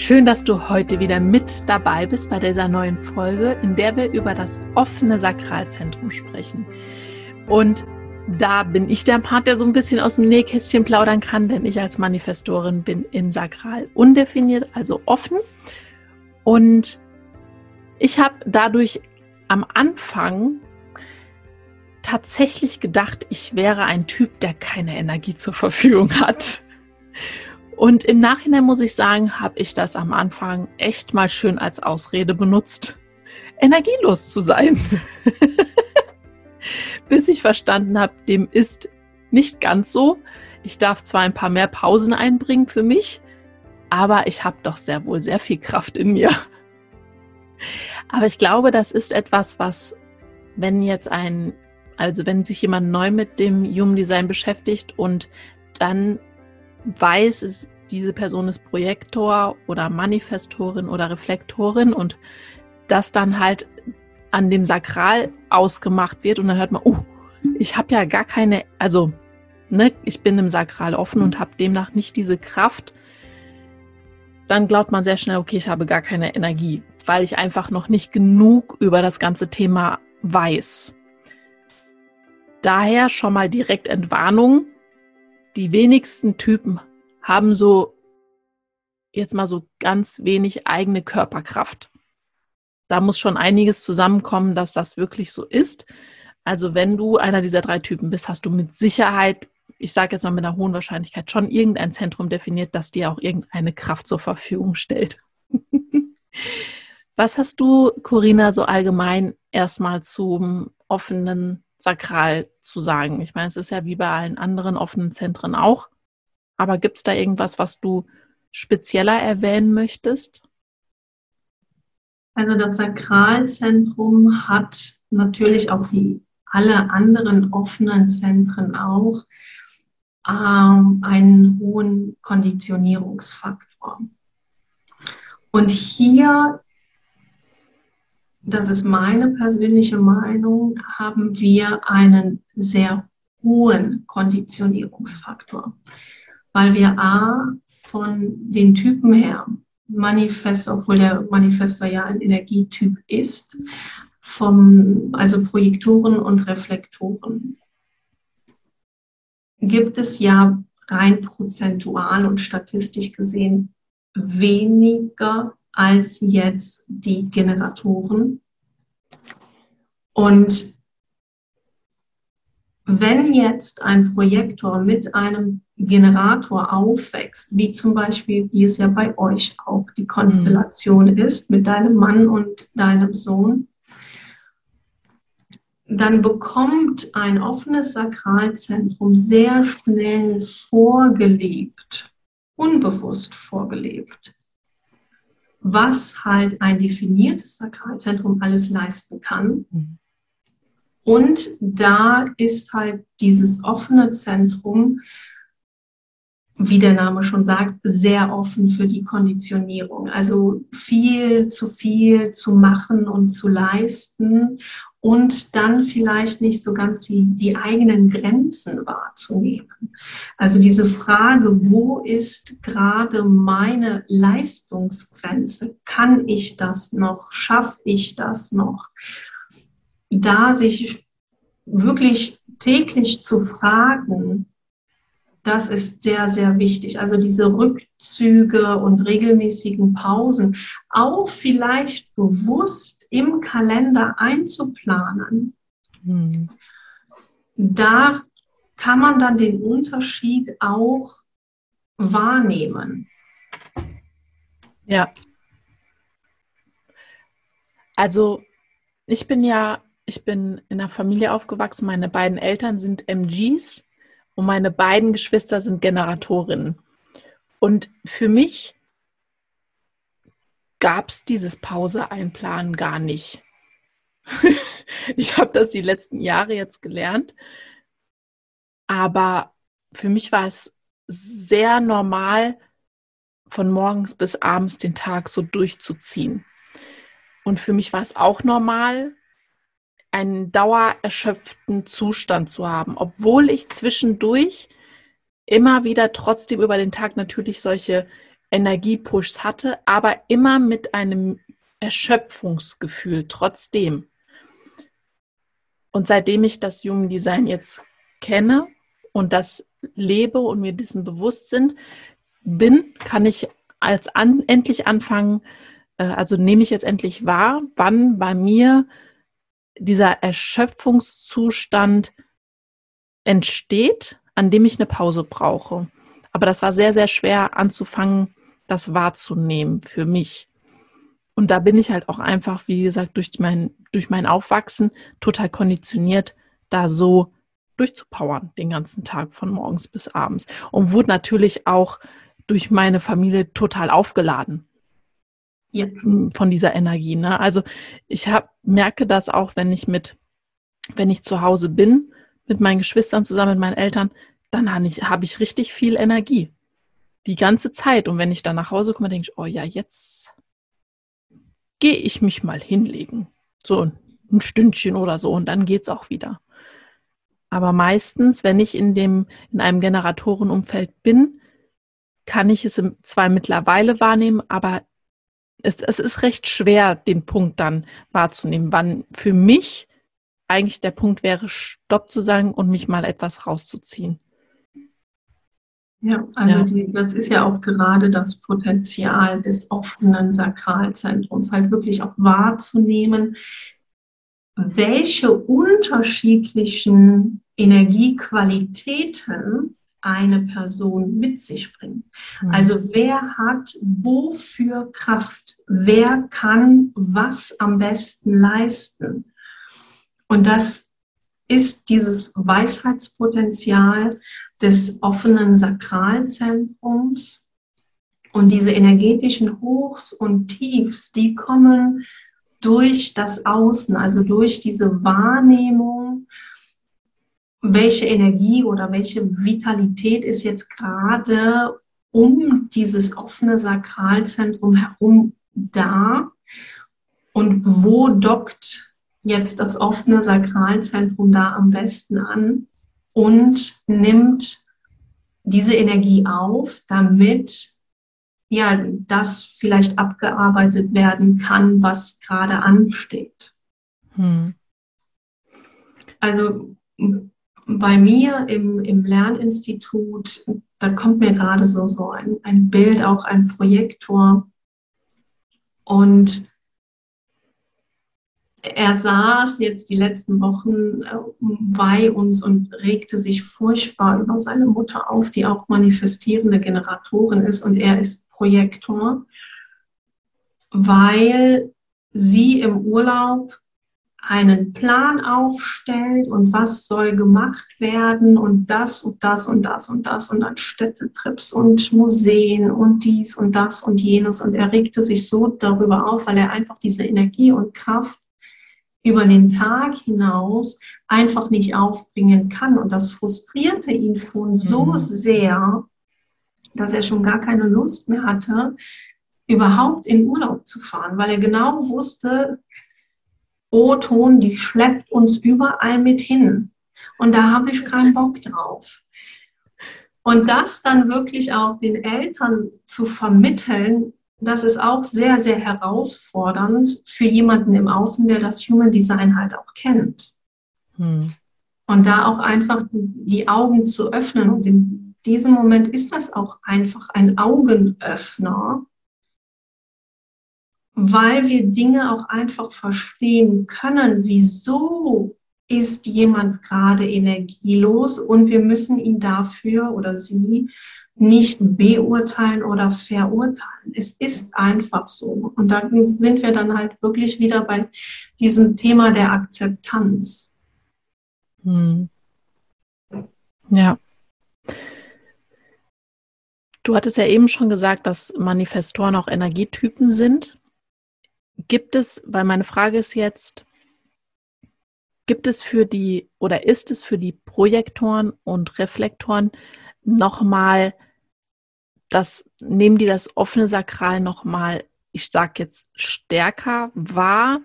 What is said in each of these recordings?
Schön, dass du heute wieder mit dabei bist bei dieser neuen Folge, in der wir über das offene Sakralzentrum sprechen. Und da bin ich der Part, der so ein bisschen aus dem Nähkästchen plaudern kann, denn ich als Manifestorin bin im Sakral undefiniert, also offen. Und ich habe dadurch am Anfang tatsächlich gedacht, ich wäre ein Typ, der keine Energie zur Verfügung hat. Und im Nachhinein muss ich sagen, habe ich das am Anfang echt mal schön als Ausrede benutzt, energielos zu sein. Bis ich verstanden habe, dem ist nicht ganz so. Ich darf zwar ein paar mehr Pausen einbringen für mich, aber ich habe doch sehr wohl sehr viel Kraft in mir. Aber ich glaube, das ist etwas, was, wenn jetzt ein, also wenn sich jemand neu mit dem Human Design beschäftigt und dann weiß, es, diese Person ist Projektor oder Manifestorin oder Reflektorin und das dann halt an dem Sakral ausgemacht wird und dann hört man, oh, ich habe ja gar keine, also ne, ich bin im Sakral offen und habe demnach nicht diese Kraft, dann glaubt man sehr schnell, okay, ich habe gar keine Energie, weil ich einfach noch nicht genug über das ganze Thema weiß. Daher schon mal direkt Entwarnung, die wenigsten Typen haben so jetzt mal so ganz wenig eigene Körperkraft. Da muss schon einiges zusammenkommen, dass das wirklich so ist. Also wenn du einer dieser drei Typen bist, hast du mit Sicherheit, ich sage jetzt mal mit einer hohen Wahrscheinlichkeit, schon irgendein Zentrum definiert, das dir auch irgendeine Kraft zur Verfügung stellt. Was hast du, Corinna, so allgemein erstmal zum offenen Sakral zu sagen? Ich meine, es ist ja wie bei allen anderen offenen Zentren auch. Aber gibt es da irgendwas, was du spezieller erwähnen möchtest? Also das Sakralzentrum hat natürlich auch wie alle anderen offenen Zentren auch ähm, einen hohen Konditionierungsfaktor. Und hier das ist meine persönliche Meinung, haben wir einen sehr hohen Konditionierungsfaktor, weil wir A von den Typen her, Manifest, obwohl der Manifestor ja ein Energietyp ist, vom, also Projektoren und Reflektoren, gibt es ja rein prozentual und statistisch gesehen weniger als jetzt die Generatoren. Und wenn jetzt ein Projektor mit einem Generator aufwächst, wie zum Beispiel, wie es ja bei euch auch die Konstellation mhm. ist, mit deinem Mann und deinem Sohn, dann bekommt ein offenes Sakralzentrum sehr schnell vorgelebt, unbewusst vorgelebt, was halt ein definiertes Sakralzentrum alles leisten kann. Mhm. Und da ist halt dieses offene Zentrum wie der Name schon sagt, sehr offen für die Konditionierung. Also viel zu viel zu machen und zu leisten und dann vielleicht nicht so ganz die, die eigenen Grenzen wahrzunehmen. Also diese Frage, wo ist gerade meine Leistungsgrenze? Kann ich das noch? Schaffe ich das noch? Da sich wirklich täglich zu fragen, das ist sehr, sehr wichtig. Also diese Rückzüge und regelmäßigen Pausen auch vielleicht bewusst im Kalender einzuplanen. Hm. Da kann man dann den Unterschied auch wahrnehmen. Ja. Also ich bin ja, ich bin in einer Familie aufgewachsen. Meine beiden Eltern sind MGs und meine beiden Geschwister sind Generatorinnen. Und für mich gab es dieses Pause einplanen gar nicht. ich habe das die letzten Jahre jetzt gelernt, aber für mich war es sehr normal, von morgens bis abends den Tag so durchzuziehen. Und für mich war es auch normal, einen dauererschöpften Zustand zu haben, obwohl ich zwischendurch immer wieder trotzdem über den Tag natürlich solche Energiepushs hatte, aber immer mit einem Erschöpfungsgefühl trotzdem. Und seitdem ich das Human Design jetzt kenne und das lebe und mir dessen bewusst sind, bin, kann ich als an, endlich anfangen, äh, also nehme ich jetzt endlich wahr, wann bei mir dieser Erschöpfungszustand entsteht, an dem ich eine Pause brauche. Aber das war sehr, sehr schwer anzufangen, das wahrzunehmen für mich. Und da bin ich halt auch einfach, wie gesagt, durch mein, durch mein Aufwachsen total konditioniert, da so durchzupowern den ganzen Tag von morgens bis abends. Und wurde natürlich auch durch meine Familie total aufgeladen ja. von dieser Energie. Ne? Also ich hab, merke das auch, wenn ich mit, wenn ich zu Hause bin, mit meinen Geschwistern zusammen, mit meinen Eltern, dann habe ich, hab ich richtig viel Energie. Die ganze Zeit. Und wenn ich dann nach Hause komme, denke ich, oh ja, jetzt gehe ich mich mal hinlegen. So ein Stündchen oder so und dann geht es auch wieder. Aber meistens, wenn ich in dem, in einem Generatorenumfeld bin, kann ich es zwar mittlerweile wahrnehmen, aber es, es ist recht schwer, den Punkt dann wahrzunehmen, wann für mich eigentlich der Punkt wäre, Stopp zu sagen und mich mal etwas rauszuziehen. Ja, also ja. Die, das ist ja auch gerade das Potenzial des offenen Sakralzentrums, halt wirklich auch wahrzunehmen, welche unterschiedlichen Energiequalitäten eine Person mit sich bringt. Mhm. Also wer hat wofür Kraft? Wer kann was am besten leisten? Und das ist dieses Weisheitspotenzial des offenen Sakralzentrums. Und diese energetischen Hochs und Tiefs, die kommen durch das Außen, also durch diese Wahrnehmung welche Energie oder welche Vitalität ist jetzt gerade um dieses offene Sakralzentrum herum da und wo dockt jetzt das offene Sakralzentrum da am besten an und nimmt diese Energie auf, damit ja das vielleicht abgearbeitet werden kann, was gerade ansteht. Hm. Also bei mir im, im Lerninstitut, da kommt mir gerade so, so ein, ein Bild, auch ein Projektor. Und er saß jetzt die letzten Wochen äh, bei uns und regte sich furchtbar über seine Mutter auf, die auch manifestierende Generatorin ist und er ist Projektor, weil sie im Urlaub einen Plan aufstellt und was soll gemacht werden und das und das und das und das und dann Städtetrips und Museen und dies und das und jenes und er regte sich so darüber auf, weil er einfach diese Energie und Kraft über den Tag hinaus einfach nicht aufbringen kann und das frustrierte ihn schon so mhm. sehr, dass er schon gar keine Lust mehr hatte, überhaupt in Urlaub zu fahren, weil er genau wusste, O-Ton, die schleppt uns überall mit hin. Und da habe ich keinen Bock drauf. Und das dann wirklich auch den Eltern zu vermitteln, das ist auch sehr, sehr herausfordernd für jemanden im Außen, der das Human Design halt auch kennt. Hm. Und da auch einfach die Augen zu öffnen. Und in diesem Moment ist das auch einfach ein Augenöffner, weil wir Dinge auch einfach verstehen können, wieso ist jemand gerade energielos und wir müssen ihn dafür oder sie nicht beurteilen oder verurteilen. Es ist einfach so. Und da sind wir dann halt wirklich wieder bei diesem Thema der Akzeptanz. Hm. Ja. Du hattest ja eben schon gesagt, dass Manifestoren auch Energietypen sind. Gibt es, weil meine Frage ist jetzt, gibt es für die oder ist es für die Projektoren und Reflektoren nochmal das, nehmen die das offene Sakral nochmal, ich sag jetzt, stärker wahr?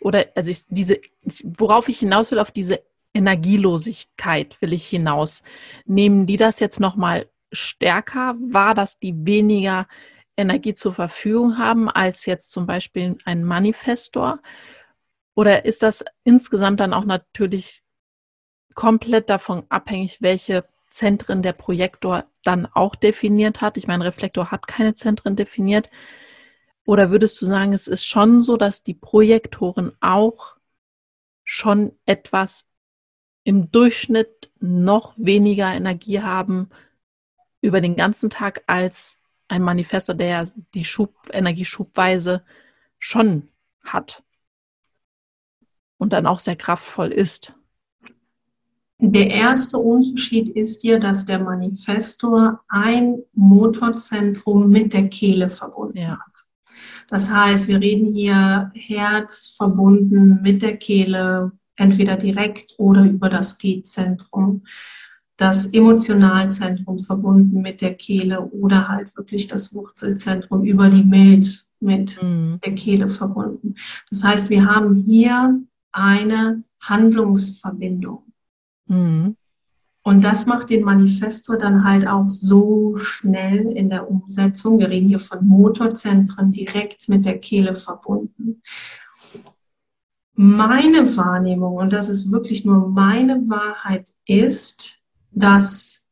Oder also ich, diese, worauf ich hinaus will, auf diese Energielosigkeit will ich hinaus. Nehmen die das jetzt nochmal stärker wahr, dass die weniger Energie zur Verfügung haben als jetzt zum Beispiel ein Manifestor? Oder ist das insgesamt dann auch natürlich komplett davon abhängig, welche Zentren der Projektor dann auch definiert hat? Ich meine, Reflektor hat keine Zentren definiert. Oder würdest du sagen, es ist schon so, dass die Projektoren auch schon etwas im Durchschnitt noch weniger Energie haben über den ganzen Tag als ein Manifestor, der die Schub, Energieschubweise schon hat und dann auch sehr kraftvoll ist. Der erste Unterschied ist hier, dass der Manifestor ein Motorzentrum mit der Kehle verbunden ja. hat. Das heißt, wir reden hier Herz verbunden mit der Kehle, entweder direkt oder über das G-Zentrum das Emotionalzentrum verbunden mit der Kehle oder halt wirklich das Wurzelzentrum über die Milz mit mhm. der Kehle verbunden. Das heißt, wir haben hier eine Handlungsverbindung. Mhm. Und das macht den Manifestor dann halt auch so schnell in der Umsetzung. Wir reden hier von Motorzentren direkt mit der Kehle verbunden. Meine Wahrnehmung, und das ist wirklich nur meine Wahrheit, ist, dass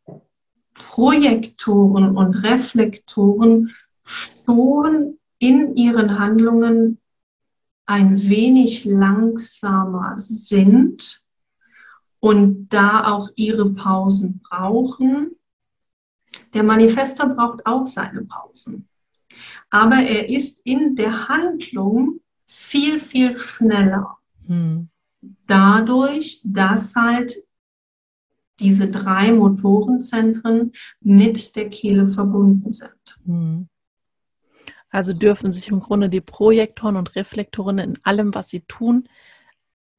Projektoren und Reflektoren schon in ihren Handlungen ein wenig langsamer sind und da auch ihre Pausen brauchen. Der Manifestor braucht auch seine Pausen. Aber er ist in der Handlung viel, viel schneller. Hm. Dadurch, dass halt diese drei Motorenzentren mit der Kehle verbunden sind. Hm. Also dürfen sich im Grunde die Projektoren und Reflektoren in allem, was sie tun,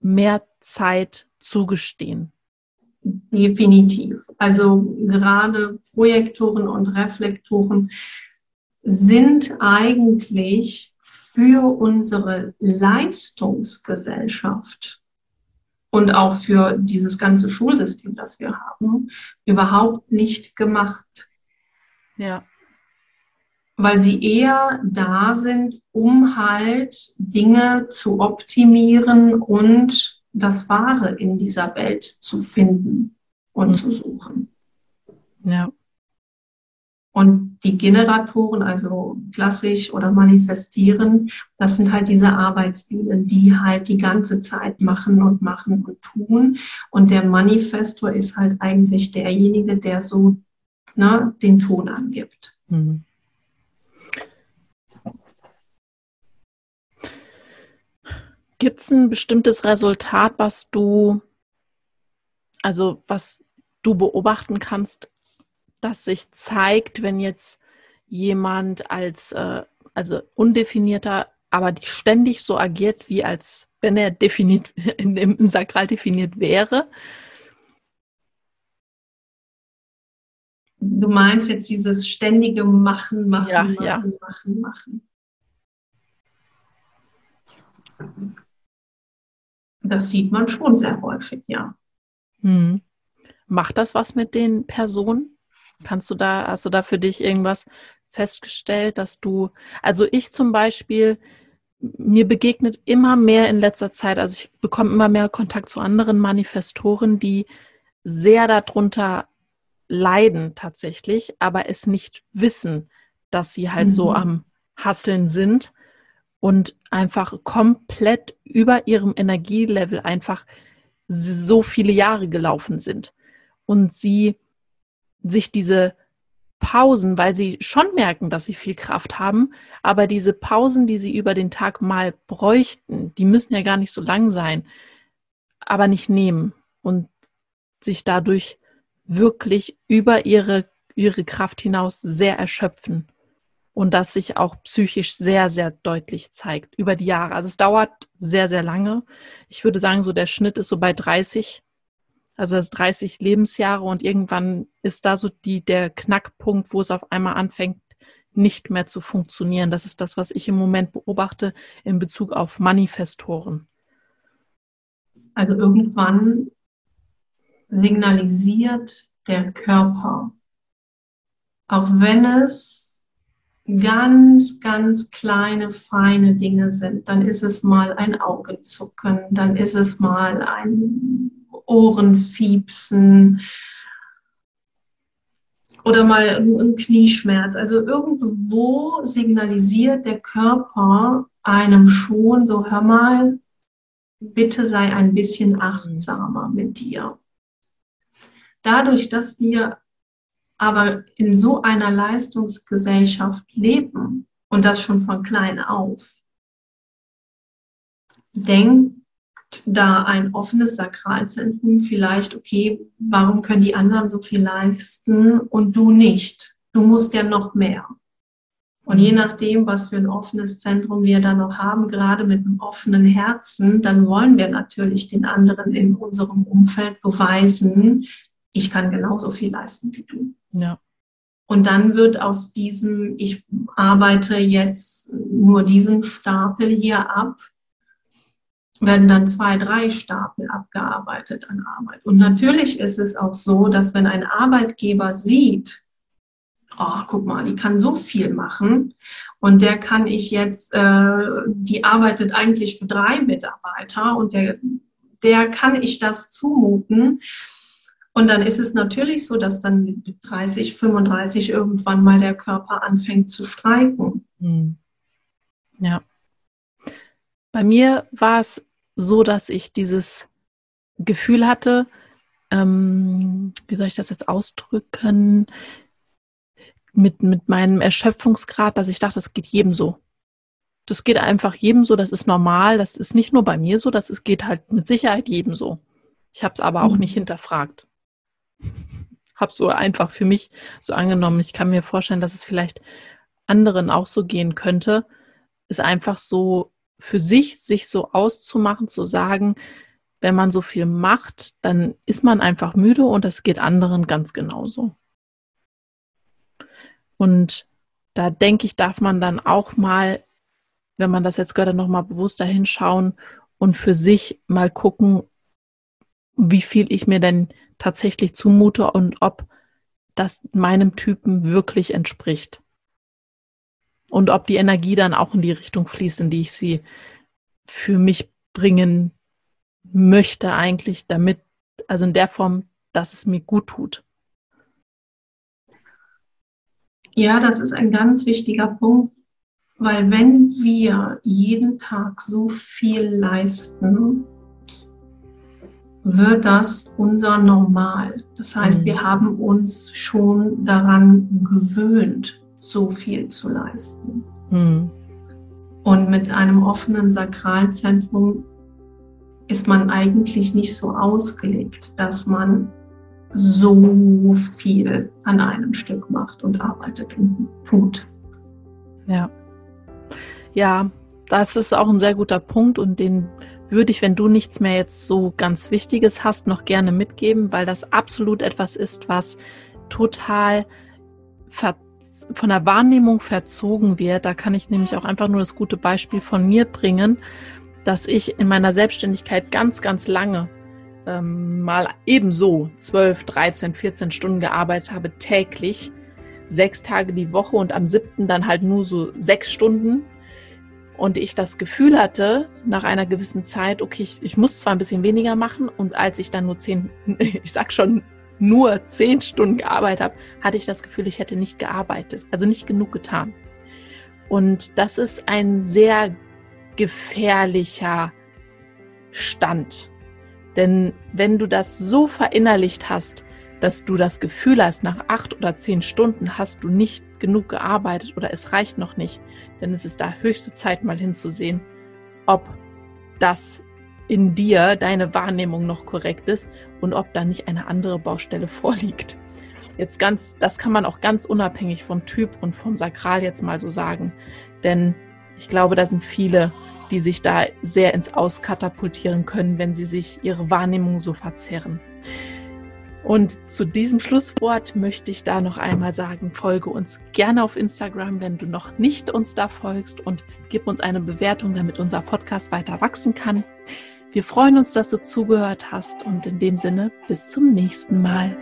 mehr Zeit zugestehen. Definitiv. Also gerade Projektoren und Reflektoren sind eigentlich für unsere Leistungsgesellschaft und auch für dieses ganze Schulsystem, das wir haben, überhaupt nicht gemacht. Ja. Weil sie eher da sind, um halt Dinge zu optimieren und das Wahre in dieser Welt zu finden und mhm. zu suchen. Ja. Und die Generatoren, also klassisch oder manifestieren, das sind halt diese Arbeitsbienen, die halt die ganze Zeit machen und machen und tun. Und der Manifestor ist halt eigentlich derjenige, der so ne, den Ton angibt. Mhm. Gibt es ein bestimmtes Resultat, was du, also was du beobachten kannst, das sich zeigt, wenn jetzt jemand als, äh, also undefinierter, aber ständig so agiert, wie als wenn er definiert, im Sakral definiert wäre? Du meinst jetzt dieses ständige Machen, Machen, Ja, Machen, ja. Machen, Machen. Das sieht man schon sehr häufig, ja. Hm. Macht das was mit den Personen? Kannst du da, hast du da für dich irgendwas festgestellt, dass du, also ich zum Beispiel, mir begegnet immer mehr in letzter Zeit, also ich bekomme immer mehr Kontakt zu anderen Manifestoren, die sehr darunter leiden tatsächlich, aber es nicht wissen, dass sie halt so Mhm. am Hasseln sind und einfach komplett über ihrem Energielevel einfach so viele Jahre gelaufen sind und sie sich diese Pausen, weil sie schon merken, dass sie viel Kraft haben, aber diese Pausen, die sie über den Tag mal bräuchten, die müssen ja gar nicht so lang sein, aber nicht nehmen und sich dadurch wirklich über ihre, ihre Kraft hinaus sehr erschöpfen und das sich auch psychisch sehr, sehr deutlich zeigt über die Jahre. Also es dauert sehr, sehr lange. Ich würde sagen, so der Schnitt ist so bei 30, also das 30 Lebensjahre und irgendwann ist da so die, der Knackpunkt, wo es auf einmal anfängt, nicht mehr zu funktionieren. Das ist das, was ich im Moment beobachte in Bezug auf Manifestoren. Also irgendwann signalisiert der Körper, auch wenn es ganz, ganz kleine, feine Dinge sind, dann ist es mal ein Augenzucken, dann ist es mal ein Ohrenfiepsen oder mal ein Knieschmerz. Also irgendwo signalisiert der Körper einem schon so, hör mal, bitte sei ein bisschen achtsamer mit dir. Dadurch, dass wir aber in so einer Leistungsgesellschaft leben und das schon von klein auf, denkt da ein offenes Sakralzentrum vielleicht, okay, warum können die anderen so viel leisten und du nicht? Du musst ja noch mehr. Und je nachdem, was für ein offenes Zentrum wir da noch haben, gerade mit einem offenen Herzen, dann wollen wir natürlich den anderen in unserem Umfeld beweisen, ich kann genauso viel leisten wie du. Ja. Und dann wird aus diesem, ich arbeite jetzt nur diesen Stapel hier ab, werden dann zwei, drei Stapel abgearbeitet an Arbeit. Und natürlich ist es auch so, dass wenn ein Arbeitgeber sieht, oh, guck mal, die kann so viel machen und der kann ich jetzt, äh, die arbeitet eigentlich für drei Mitarbeiter und der, der kann ich das zumuten. Und dann ist es natürlich so, dass dann mit 30, 35 irgendwann mal der Körper anfängt zu streiken. Hm. Ja. Bei mir war es so, dass ich dieses Gefühl hatte, ähm, wie soll ich das jetzt ausdrücken, mit, mit meinem Erschöpfungsgrad, dass ich dachte, das geht jedem so. Das geht einfach jedem so, das ist normal, das ist nicht nur bei mir so, das ist, geht halt mit Sicherheit jedem so. Ich habe es aber auch Mhm. nicht hinterfragt. habe so einfach für mich so angenommen. Ich kann mir vorstellen, dass es vielleicht anderen auch so gehen könnte, ist einfach so für sich, sich so auszumachen, zu sagen, wenn man so viel macht, dann ist man einfach müde und das geht anderen ganz genauso. Und da denke ich, darf man dann auch mal, wenn man das jetzt gehört, noch mal bewusster hinschauen und für sich mal gucken, wie viel ich mir denn tatsächlich zumute und ob das meinem Typen wirklich entspricht. Und ob die Energie dann auch in die Richtung fließt, in die ich sie für mich bringen möchte eigentlich, damit, also in der Form, dass es mir gut tut. Ja, das ist ein ganz wichtiger Punkt, weil wenn wir jeden Tag so viel leisten, wird das unser Normal. Das heißt, Mhm. wir haben uns schon daran gewöhnt, so viel zu leisten. Hm. Und mit einem offenen Sakralzentrum ist man eigentlich nicht so ausgelegt, dass man so viel an einem Stück macht und arbeitet und tut. Ja. Ja, das ist auch ein sehr guter Punkt und den würde ich, wenn du nichts mehr jetzt so ganz Wichtiges hast, noch gerne mitgeben, weil das absolut etwas ist, was total von der Wahrnehmung verzogen wird. Da kann ich nämlich auch einfach nur das gute Beispiel von mir bringen, dass ich in meiner Selbstständigkeit ganz, ganz lange ähm, mal ebenso 12, 13, 14 Stunden gearbeitet habe, täglich, sechs Tage die Woche und am siebten dann halt nur so sechs Stunden. Und ich das Gefühl hatte, nach einer gewissen Zeit, okay, ich, ich muss zwar ein bisschen weniger machen und als ich dann nur zehn, ich sag schon nur zehn Stunden gearbeitet habe, hatte ich das Gefühl, ich hätte nicht gearbeitet, also nicht genug getan. Und das ist ein sehr gefährlicher Stand. Denn wenn du das so verinnerlicht hast, dass du das Gefühl hast, nach acht oder zehn Stunden hast du nicht genug gearbeitet oder es reicht noch nicht, dann ist es da höchste Zeit mal hinzusehen, ob das in dir deine Wahrnehmung noch korrekt ist und ob da nicht eine andere Baustelle vorliegt. Jetzt ganz, das kann man auch ganz unabhängig vom Typ und vom Sakral jetzt mal so sagen. Denn ich glaube, da sind viele, die sich da sehr ins Auskatapultieren können, wenn sie sich ihre Wahrnehmung so verzerren. Und zu diesem Schlusswort möchte ich da noch einmal sagen, folge uns gerne auf Instagram, wenn du noch nicht uns da folgst und gib uns eine Bewertung, damit unser Podcast weiter wachsen kann. Wir freuen uns, dass du zugehört hast und in dem Sinne bis zum nächsten Mal.